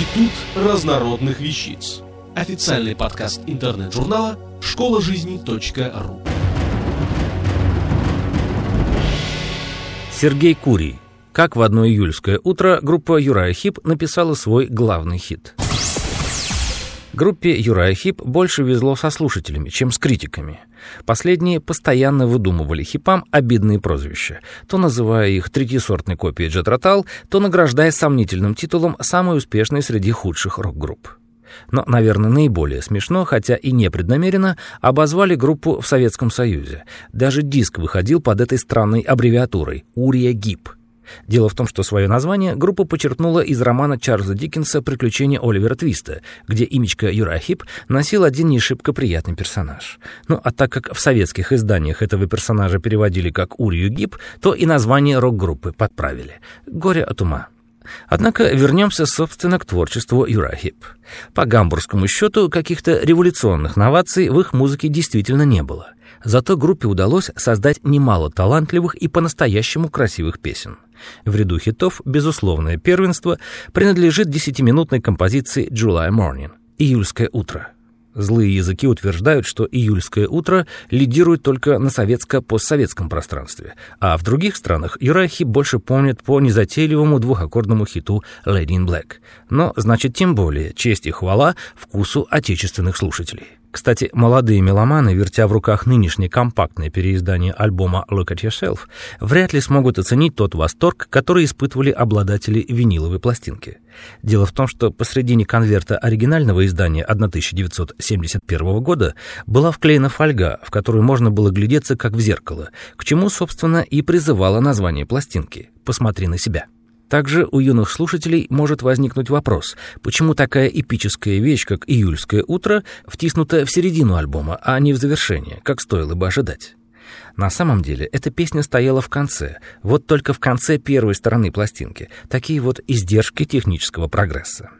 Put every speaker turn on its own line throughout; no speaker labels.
Институт разнородных вещиц. Официальный подкаст интернет-журнала школа жизни.ру.
Сергей Курий. Как в одно июльское утро группа Uriah Heep написала свой главный хит. Группе Uriah Heep больше везло со слушателями, чем с критиками. Последние постоянно выдумывали хипам обидные прозвища, то называя их третьесортной копией Jethro Tull, то награждая сомнительным титулом самой успешной среди худших рок-групп. Но, наверное, наиболее смешно, хотя и непреднамеренно, обозвали группу в Советском Союзе. Даже диск выходил под этой странной аббревиатурой «Урия Гип». Дело в том, что свое название группа почерпнула из романа Чарльза Диккенса «Приключения Оливера Твиста», где имечко Юрахип носил один не шибко приятный персонаж. Ну, а так как в советских изданиях этого персонажа переводили как Урию Гип, то и название рок-группы подправили. «Горе от ума». Однако вернемся, собственно, к творчеству Юрахип. По гамбургскому счету, каких-то революционных новаций в их музыке действительно не было. Зато группе удалось создать немало талантливых и по-настоящему красивых песен. В ряду хитов безусловное первенство принадлежит десятиминутной композиции «July Morning» — «Июльское утро». Злые языки утверждают, что «Июльское утро» лидирует только на советско-постсоветском пространстве, а в других странах Юрахи больше помнят по незатейливому двухаккордному хиту «Lady in Black». Но, значит, тем более честь и хвала вкусу отечественных слушателей. Кстати, молодые меломаны, вертя в руках нынешнее компактное переиздание альбома «Look at Yourself», вряд ли смогут оценить тот восторг, который испытывали обладатели виниловой пластинки. Дело в том, что посредине конверта оригинального издания 1971 года была вклеена фольга, в которую можно было глядеться как в зеркало, к чему, собственно, и призывало название пластинки «Посмотри на себя». Также у юных слушателей может возникнуть вопрос, почему такая эпическая вещь, как «Июльское утро», втиснута в середину альбома, а не в завершение, как стоило бы ожидать. На самом деле, эта песня стояла в конце, вот только в конце первой стороны пластинки, такие вот издержки технического прогресса.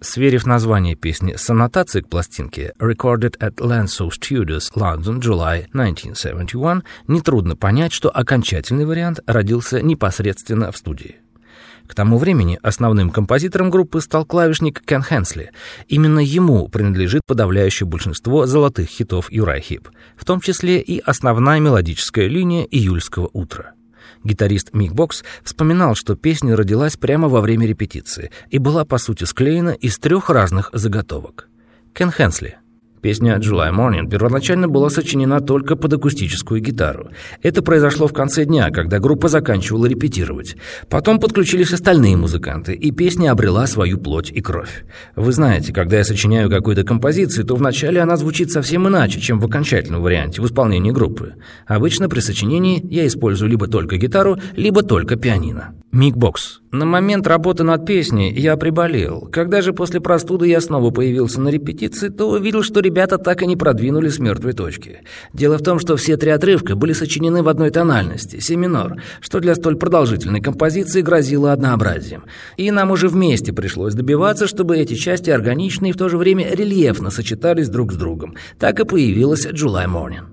Сверив название песни с аннотацией к пластинке «Recorded at Lanso Studios, London, July 1971», нетрудно понять, что окончательный вариант родился непосредственно в студии. К тому времени основным композитором группы стал клавишник Кен Хенсли. Именно ему принадлежит подавляющее большинство золотых хитов Юрай Хип, в том числе и основная мелодическая линия «Июльского утра». Гитарист Мик Бокс вспоминал, что песня родилась прямо во время репетиции и была, по сути, склеена из трех разных заготовок. Кен Хенсли Песня «July Morning» первоначально была сочинена только под акустическую гитару. Это произошло в конце дня, когда группа заканчивала репетировать. Потом подключились остальные музыканты, и песня обрела свою плоть и кровь. Вы знаете, когда я сочиняю какую-то композицию, то вначале она звучит совсем иначе, чем в окончательном варианте, в исполнении группы. Обычно при сочинении я использую либо только гитару, либо только пианино. Микбокс. На момент работы над песней я приболел. Когда же после простуды я снова появился на репетиции, то увидел, что ребята так и не продвинулись с мертвой точки. Дело в том, что все три отрывка были сочинены в одной тональности, си минор, что для столь продолжительной композиции грозило однообразием. И нам уже вместе пришлось добиваться, чтобы эти части органично и в то же время рельефно сочетались друг с другом. Так и появилась «July Morning».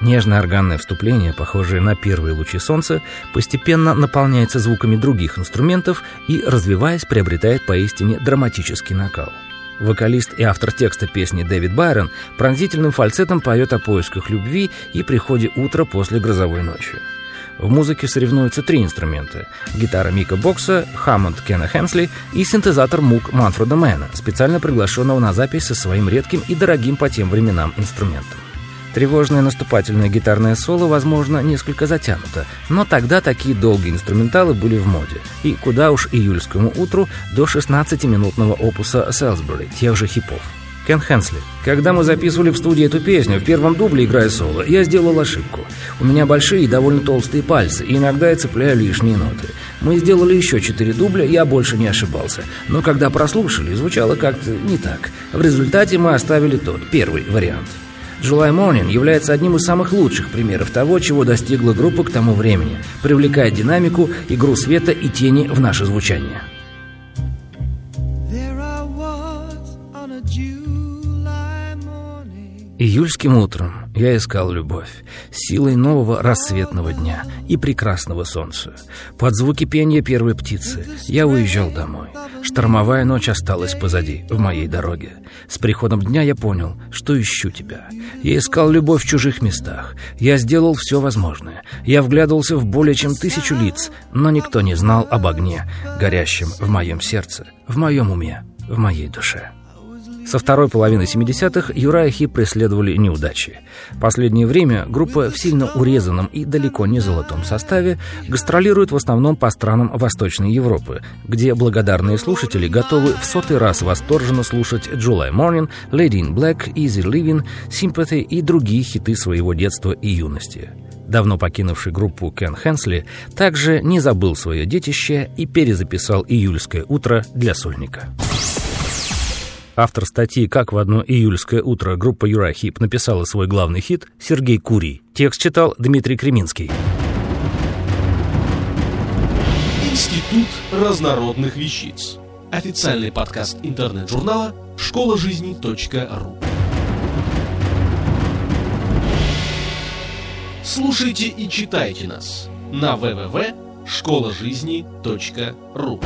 Нежное органное вступление, похожее на первые лучи солнца, постепенно наполняется звуками других инструментов и, развиваясь, приобретает поистине драматический накал. Вокалист и автор текста песни Дэвид Байрон пронзительным фальцетом поет о поисках любви и приходе утра после грозовой ночи. В музыке соревнуются три инструмента – гитара Мика Бокса, Хаммонд Кена Хенсли и синтезатор Мук Манфреда Мэна, специально приглашенного на запись со своим редким и дорогим по тем временам инструментом. Тревожное наступательное гитарное соло, возможно, несколько затянуто, но тогда такие долгие инструменталы были в моде. И куда уж июльскому утру до 16-минутного опуса Селсбери, тех же хипов. Кен Хенсли. Когда мы записывали в студии эту песню, в первом дубле играя соло, я сделал ошибку. У меня большие и довольно толстые пальцы, и иногда я цепляю лишние ноты. Мы сделали еще четыре дубля, я больше не ошибался. Но когда прослушали, звучало как-то не так. В результате мы оставили тот, первый вариант. July Morning является одним из самых лучших примеров того, чего достигла группа к тому времени, привлекая динамику, игру света и тени в наше звучание. There I was on a morning Июльским утром я искал любовь, силой нового рассветного дня и прекрасного солнца. Под звуки пения первой птицы я уезжал домой. Штормовая ночь осталась позади, в моей дороге. С приходом дня я понял, что ищу тебя. Я искал любовь в чужих местах. Я сделал все возможное. Я вглядывался в более чем тысячу лиц, но никто не знал об огне, горящем в моем сердце, в моем уме, в моей душе. Со второй половины 70-х Юрая Хип преследовали неудачи. Последнее время группа в сильно урезанном и далеко не золотом составе гастролирует в основном по странам Восточной Европы, где благодарные слушатели готовы в сотый раз восторженно слушать «July Morning», «Lady in Black», «Easy Living», «Sympathy» и другие хиты своего детства и юности. Давно покинувший группу Кен Хенсли также не забыл свое детище и перезаписал «Июльское утро» для сольника. Автор статьи «Как в одно июльское утро» группа Юрахип написала свой главный хит Сергей Курий. Текст читал Дмитрий Креминский.
Институт разнородных вещиц. Официальный подкаст интернет-журнала школа жизни .ру. Слушайте и читайте нас на www.школажизни.ру.